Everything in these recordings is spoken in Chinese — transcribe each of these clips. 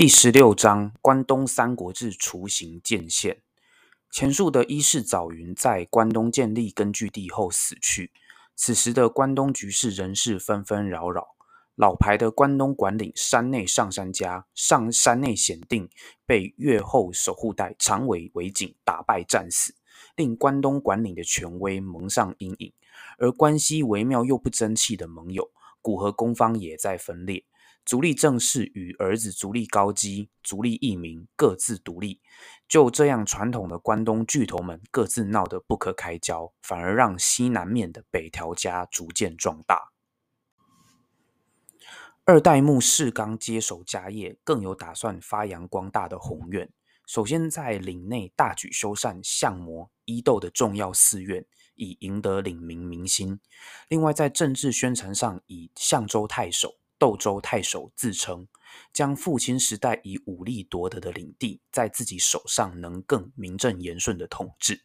第十六章关东三国志雏形见现。前述的伊势早云在关东建立根据地后死去，此时的关东局势仍是纷纷扰扰。老牌的关东管领山内上山家上山内显定被越后守护代长尾为景打败战死，令关东管领的权威蒙上阴影。而关系微妙又不争气的盟友古河公方也在分裂。足利正氏与儿子足利高基、足利义明各自独立，就这样，传统的关东巨头们各自闹得不可开交，反而让西南面的北条家逐渐壮大。二代目世纲接手家业，更有打算发扬光大的宏愿。首先，在领内大举修缮相模、伊豆的重要寺院，以赢得领民民心；另外，在政治宣传上，以相州太守。斗州太守自称，将父亲时代以武力夺得的领地，在自己手上能更名正言顺的统治。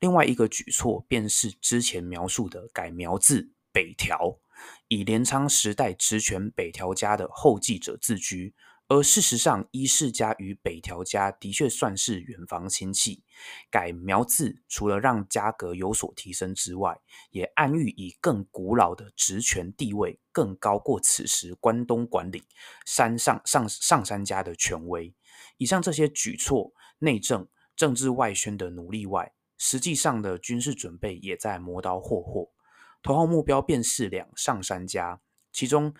另外一个举措，便是之前描述的改苗字北条，以镰仓时代职权北条家的后继者自居。而事实上，伊势家与北条家的确算是远房亲戚。改苗字，除了让家格有所提升之外，也暗喻以更古老的职权地位更高过此时关东管理山上上上山家的权威。以上这些举措，内政、政治外宣的努力外，实际上的军事准备也在磨刀霍霍。头号目标便是两上山家，其中。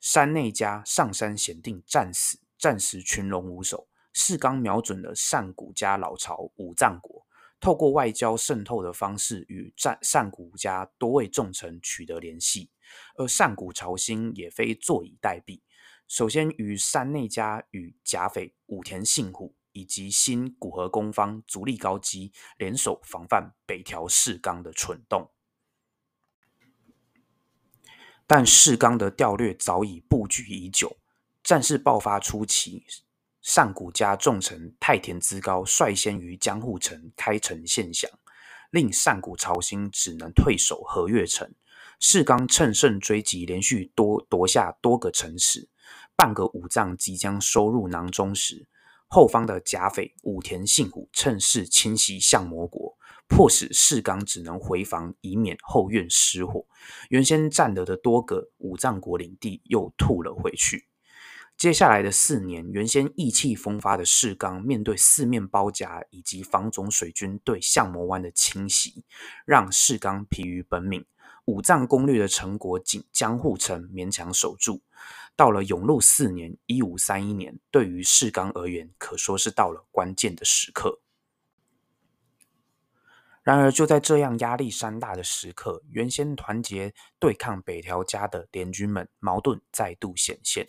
山内家上山显定战死，战时群龙无首。世刚瞄准了上古家老巢五藏国，透过外交渗透的方式，与战上古家多位重臣取得联系。而上古朝兴也非坐以待毙，首先与山内家与甲斐武田信虎以及新古河公方足利高基联手防范北条氏纲的蠢动。但世纲的调略早已布局已久，战事爆发初期，上古家重臣太田资高率先于江户城开城献降，令上古朝兴只能退守和月城。世刚趁胜追击，连续多夺下多个城池，半个武藏即将收入囊中时，后方的甲斐武田信虎趁势侵袭相模国。迫使世纲只能回防，以免后院失火。原先占得的多个五藏国领地又吐了回去。接下来的四年，原先意气风发的世纲，面对四面包夹以及防总水军对相模湾的侵袭，让世纲疲于奔命。五藏攻略的成果，仅江户城勉强守住。到了永禄四年（一五三一年），对于世纲而言，可说是到了关键的时刻。然而，就在这样压力山大的时刻，原先团结对抗北条家的联军们矛盾再度显现。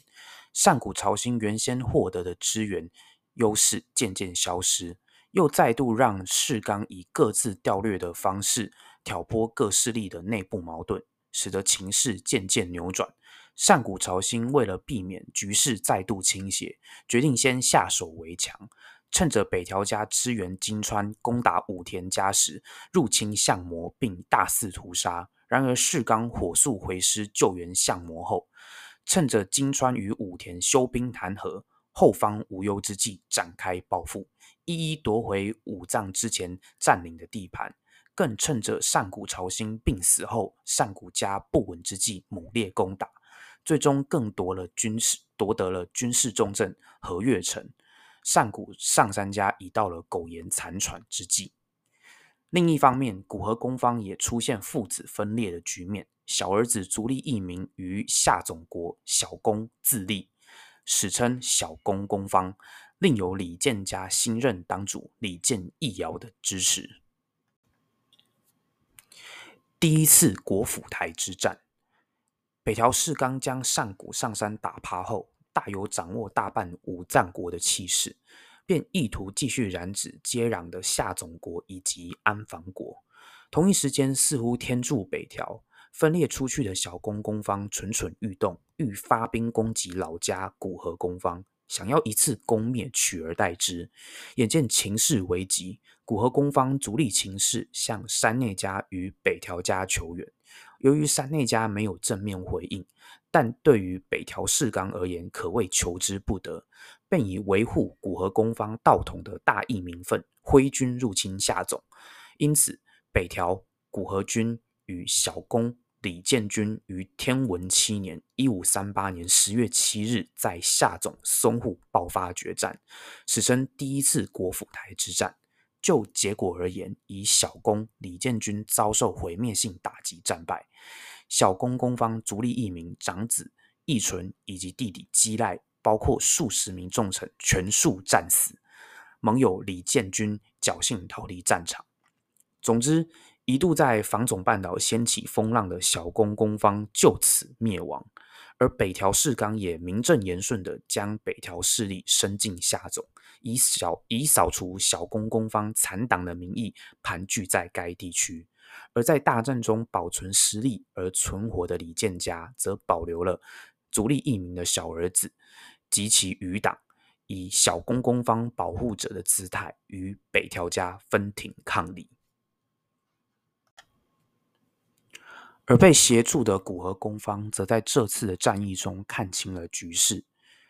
上古朝兴原先获得的资源优势渐渐消失，又再度让世刚以各自调略的方式挑拨各势力的内部矛盾，使得情势渐渐扭转。上古朝兴为了避免局势再度倾斜，决定先下手为强。趁着北条家支援金川攻打武田家时，入侵相模并大肆屠杀。然而世刚火速回师救援相模后，趁着金川与武田休兵谈和，后方无忧之际展开报复，一一夺回武藏之前占领的地盘。更趁着上古朝兴病死后，上古家不稳之际猛烈攻打，最终更夺了军事夺得了军事重镇和月城。上古上山家已到了苟延残喘之际。另一方面，古河公方也出现父子分裂的局面。小儿子足利义明于下总国小公自立，史称小公公方。另有李建家新任当主李建义尧的支持。第一次国府台之战，北条氏纲将上古上山打趴后。大有掌握大半五藏国的气势，便意图继续染指接壤的夏总国以及安房国。同一时间，似乎天助北条分裂出去的小公公方蠢蠢欲动，欲发兵攻击老家古河公方，想要一次攻灭，取而代之。眼见情势危急，古河公方逐力情势，向山内家与北条家求援。由于山内家没有正面回应，但对于北条氏纲而言，可谓求之不得，便以维护古河公方道统的大义名分，挥军入侵夏总。因此，北条古河军与小宫李建军于天文七年（一五三八年）十月七日，在夏总淞沪爆发决战，史称第一次国府台之战。就结果而言，以小宫李建军遭受毁灭性打击，战败。小宫公方足利义明长子义纯以及弟弟基赖，包括数十名重臣，全数战死。盟友李建军侥幸逃离战场。总之，一度在房总半岛掀起风浪的小宫公方就此灭亡，而北条氏纲也名正言顺地将北条势力伸进夏总，以小以扫除小宫公方残党的名义盘踞在该地区。而在大战中保存实力而存活的李建家，则保留了足利义明的小儿子及其余党，以小公公方保护者的姿态与北条家分庭抗礼。而被协助的古河公方，则在这次的战役中看清了局势。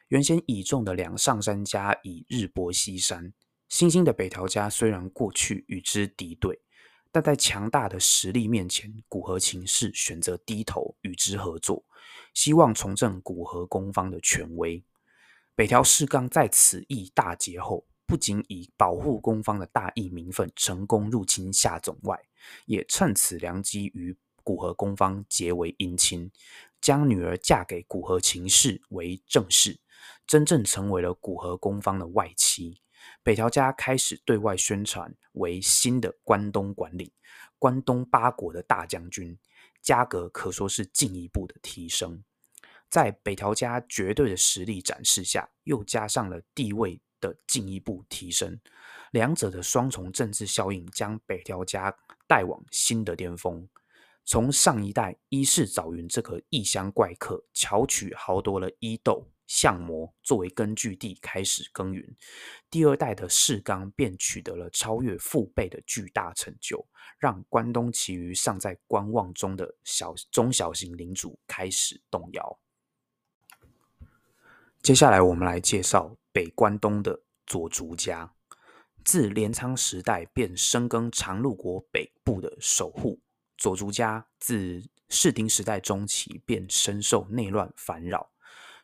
原先倚重的两上山家已日薄西山，新兴的北条家虽然过去与之敌对，但在强大的实力面前，古河秦氏选择低头与之合作，希望重振古河公方的权威。北条氏纲在此役大捷后，不仅以保护公方的大义名分，成功入侵夏总外，也趁此良机与。古河公方结为姻亲，将女儿嫁给古河秦氏为正室，真正成为了古河公方的外戚。北条家开始对外宣传为新的关东管领，关东八国的大将军，家格可说是进一步的提升。在北条家绝对的实力展示下，又加上了地位的进一步提升，两者的双重政治效应将北条家带往新的巅峰。从上一代伊势早云这个异乡怪客巧取豪夺了伊豆相模作为根据地开始耕耘，第二代的世纲便取得了超越父辈的巨大成就，让关东其余尚在观望中的小中小型领主开始动摇。接下来，我们来介绍北关东的佐竹家，自镰仓时代便深耕长鹿国北部的守护。佐竹家自室町时代中期便深受内乱烦扰，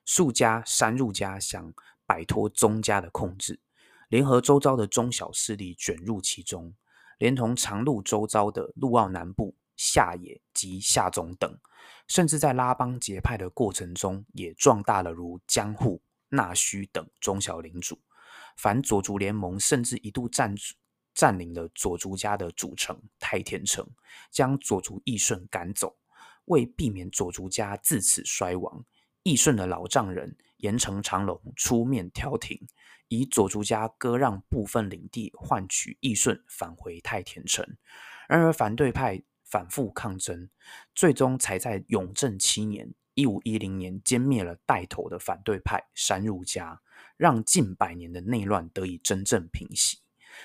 数家山入家想摆脱宗家的控制，联合周遭的中小势力卷入其中，连同长路周遭的陆奥南部、下野及下总等，甚至在拉帮结派的过程中，也壮大了如江户、那须等中小领主。反佐竹联盟甚至一度占。占领了佐竹家的主城太田城，将佐竹义顺赶走。为避免佐竹家自此衰亡，义顺的老丈人盐城长隆出面调停，以佐竹家割让部分领地换取义顺返回太田城。然而反对派反复抗争，最终才在永正七年（一五一零年）歼灭了带头的反对派山入家，让近百年的内乱得以真正平息。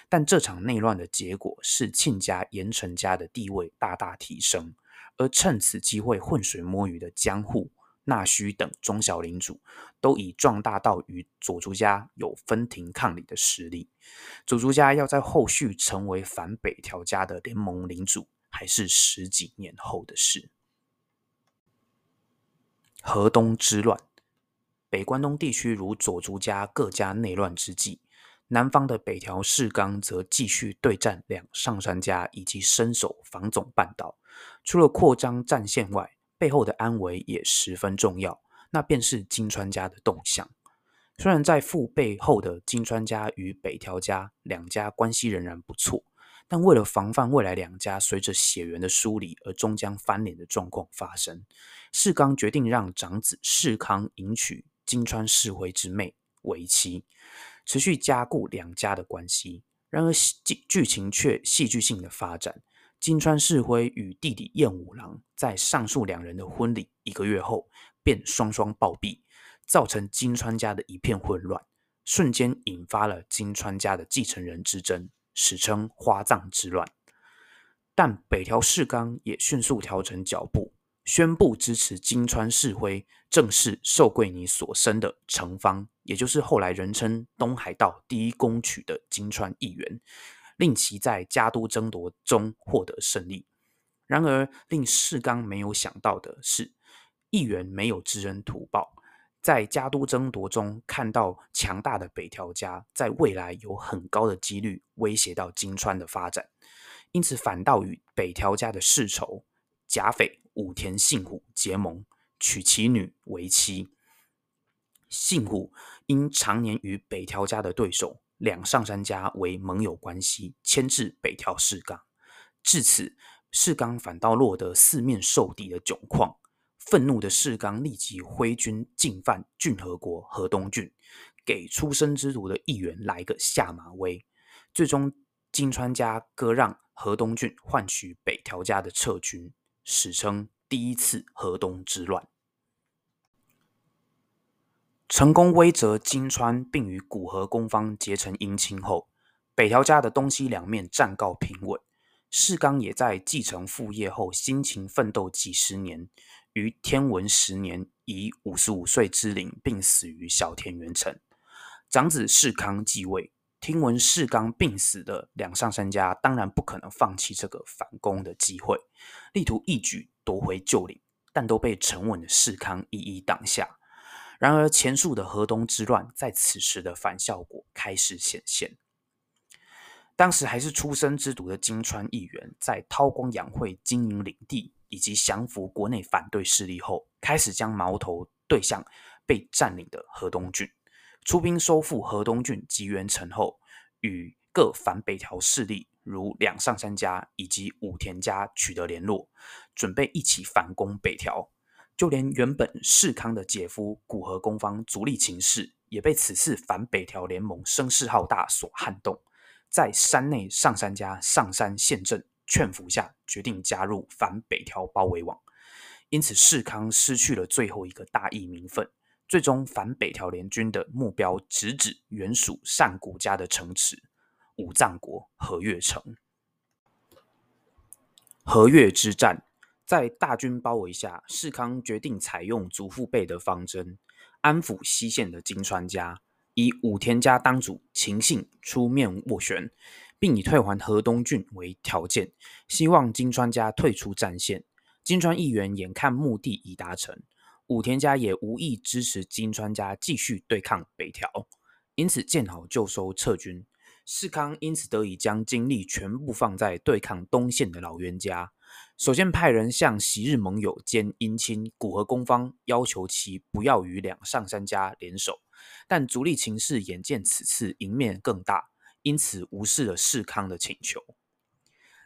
但这场内乱的结果是庆家、盐城家的地位大大提升，而趁此机会浑水摸鱼的江户、那须等中小领主，都已壮大到与佐竹家有分庭抗礼的实力。佐竹家要在后续成为反北条家的联盟领主，还是十几年后的事。河东之乱，北关东地区如佐竹家各家内乱之际。南方的北条氏纲则继续对战两上山家，以及深守防总半岛。除了扩张战线外，背后的安危也十分重要，那便是金川家的动向。虽然在父背后的金川家与北条家两家关系仍然不错，但为了防范未来两家随着血缘的疏离而终将翻脸的状况发生，世纲决定让长子世康迎娶金川世辉之妹为妻。持续加固两家的关系，然而剧剧情却戏剧性的发展。金川世辉与弟弟燕五郎在上述两人的婚礼一个月后，便双双暴毙，造成金川家的一片混乱，瞬间引发了金川家的继承人之争，史称花葬之乱。但北条氏纲也迅速调整脚步，宣布支持金川世辉正式受桂尼所生的城方，也就是后来人称东海道第一公曲的金川议员，令其在家都争夺中获得胜利。然而，令世刚没有想到的是，议员没有知恩图报。在家都争夺中看到强大的北条家在未来有很高的几率威胁到金川的发展，因此反倒与北条家的世仇甲斐武田信虎结盟，娶其女为妻。信虎因常年与北条家的对手两上山家为盟友关系，牵制北条氏纲，至此氏纲反倒落得四面受敌的窘况。愤怒的世纲立即挥军进犯郡和国河东郡，给出生之徒的议员来个下马威。最终，金川家割让河东郡，换取北条家的撤军，史称第一次河东之乱。成功威慑金川，并与古河公方结成姻亲后，北条家的东西两面战告平稳。世刚也在继承父业后辛勤奋斗几十年。于天文十年，以五十五岁之龄病死于小田原城。长子世康继位，听闻世刚病死的两上三家当然不可能放弃这个反攻的机会，力图一举夺回旧领，但都被沉稳的世康一一挡下。然而前述的河东之乱在此时的反效果开始显现。当时还是出生之犊的金川议员，在韬光养晦经营领地。以及降服国内反对势力后，开始将矛头对向被占领的河东郡，出兵收复河东郡吉原城后，与各反北条势力如两上三家以及武田家取得联络，准备一起反攻北条。就连原本世康的姐夫古河公方足利晴氏，也被此次反北条联盟声势浩大所撼动，在山内上山家上山县镇。劝服下，决定加入反北条包围网，因此世康失去了最后一个大义名分。最终，反北条联军的目标直指原属上古家的城池五藏国和月城。和月之战，在大军包围下，世康决定采用祖父辈的方针，安抚西线的金川家，以武田家当主秦信出面斡旋。并以退还河东郡为条件，希望金川家退出战线。金川议员眼看目的已达成，武田家也无意支持金川家继续对抗北条，因此见好就收撤军。世康因此得以将精力全部放在对抗东线的老冤家。首先派人向昔日盟友兼姻亲古河公方要求其不要与两上山家联手，但足利情势眼见此次赢面更大。因此无视了世康的请求。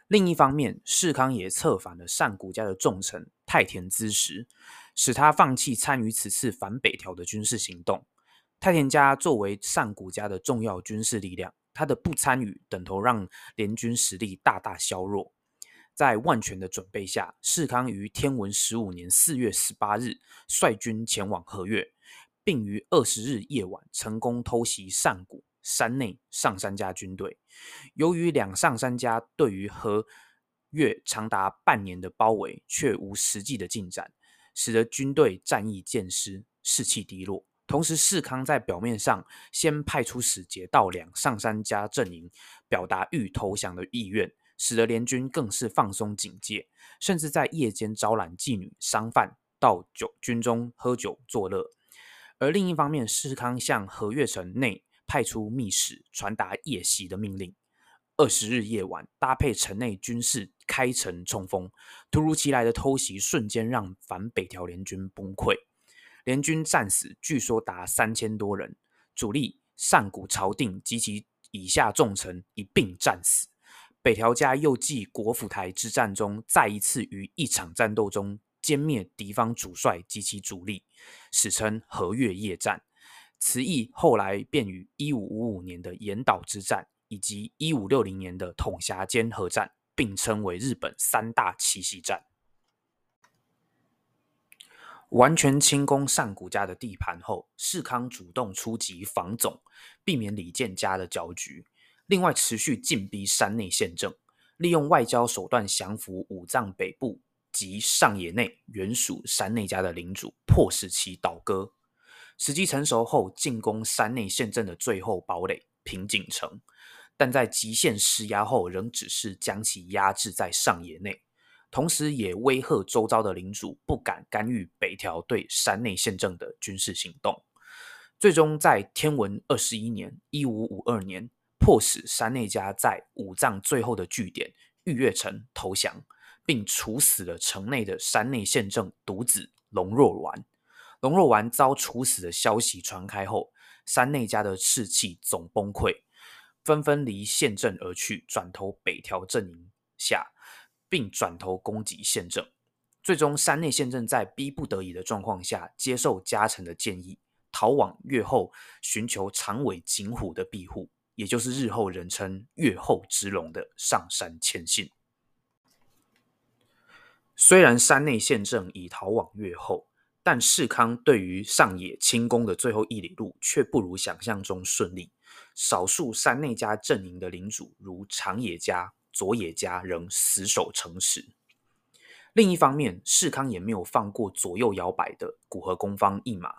另一方面，世康也策反了上古家的重臣太田资时，使他放弃参与此次反北条的军事行动。太田家作为上古家的重要军事力量，他的不参与等同让联军实力大大削弱。在万全的准备下，世康于天文十五年四月十八日率军前往和月，并于二十日夜晚成功偷袭上古。山内上山家军队，由于两上山家对于和越长达半年的包围却无实际的进展，使得军队战意渐失，士气低落。同时，世康在表面上先派出使节到两上山家阵营，表达欲投降的意愿，使得联军更是放松警戒，甚至在夜间招揽妓女、商贩到酒军中喝酒作乐。而另一方面，世康向和悦城内。派出密使传达夜袭的命令。二十日夜晚，搭配城内军士开城冲锋，突如其来的偷袭瞬间让反北条联军崩溃，联军战死据说达三千多人，主力上古朝定及其以下重臣一并战死。北条家又继国府台之战中，再一次于一场战斗中歼灭敌方主帅及其主力，史称和月夜战。此役后来便与一五五五年的岩岛之战以及一五六零年的统辖间合战并称为日本三大奇袭战。完全清攻上古家的地盘后，世康主动出击防总，避免李建家的搅局。另外，持续进逼山内县政，利用外交手段降服五藏北部及上野内原属山内家的领主，迫使其倒戈。时机成熟后，进攻山内县政的最后堡垒平井城，但在极限施压后，仍只是将其压制在上野内，同时也威吓周遭的领主不敢干预北条对山内县政的军事行动。最终在天文二十一年（一五五二年），迫使山内家在武藏最后的据点玉月城投降，并处死了城内的山内县政独子龙若丸。龙若丸遭处死的消息传开后，山内家的士气总崩溃，纷纷离县政而去，转投北条阵营下，并转头攻击县政。最终，山内县政在逼不得已的状况下，接受家臣的建议，逃往越后，寻求长尾景虎的庇护，也就是日后人称越后之龙的上山谦信。虽然山内县政已逃往越后。但世康对于上野清宫的最后一里路却不如想象中顺利。少数山内家阵营的领主，如长野家、佐野家，仍死守城池。另一方面，世康也没有放过左右摇摆的古河公方一马，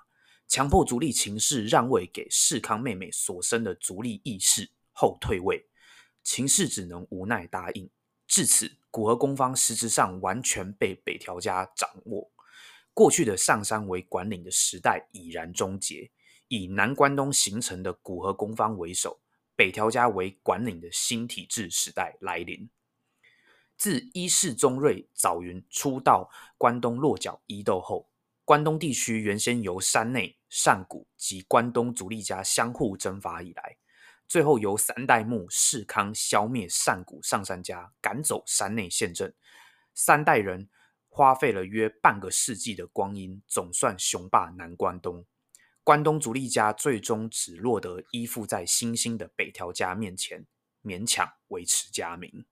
强迫足利秦氏让位给世康妹妹所生的足利义士后退位。秦氏只能无奈答应。至此，古河公方实质上完全被北条家掌握。过去的上山为管领的时代已然终结，以南关东形成的古河公方为首，北条家为管领的新体制时代来临。自伊势宗瑞早云初到关东落脚伊豆后，关东地区原先由山内、上谷及关东主力家相互征伐以来，最后由三代目世康消灭上谷上山家，赶走山内县政，三代人。花费了约半个世纪的光阴，总算雄霸南关东。关东足利家最终只落得依附在新兴的北条家面前，勉强维持家名。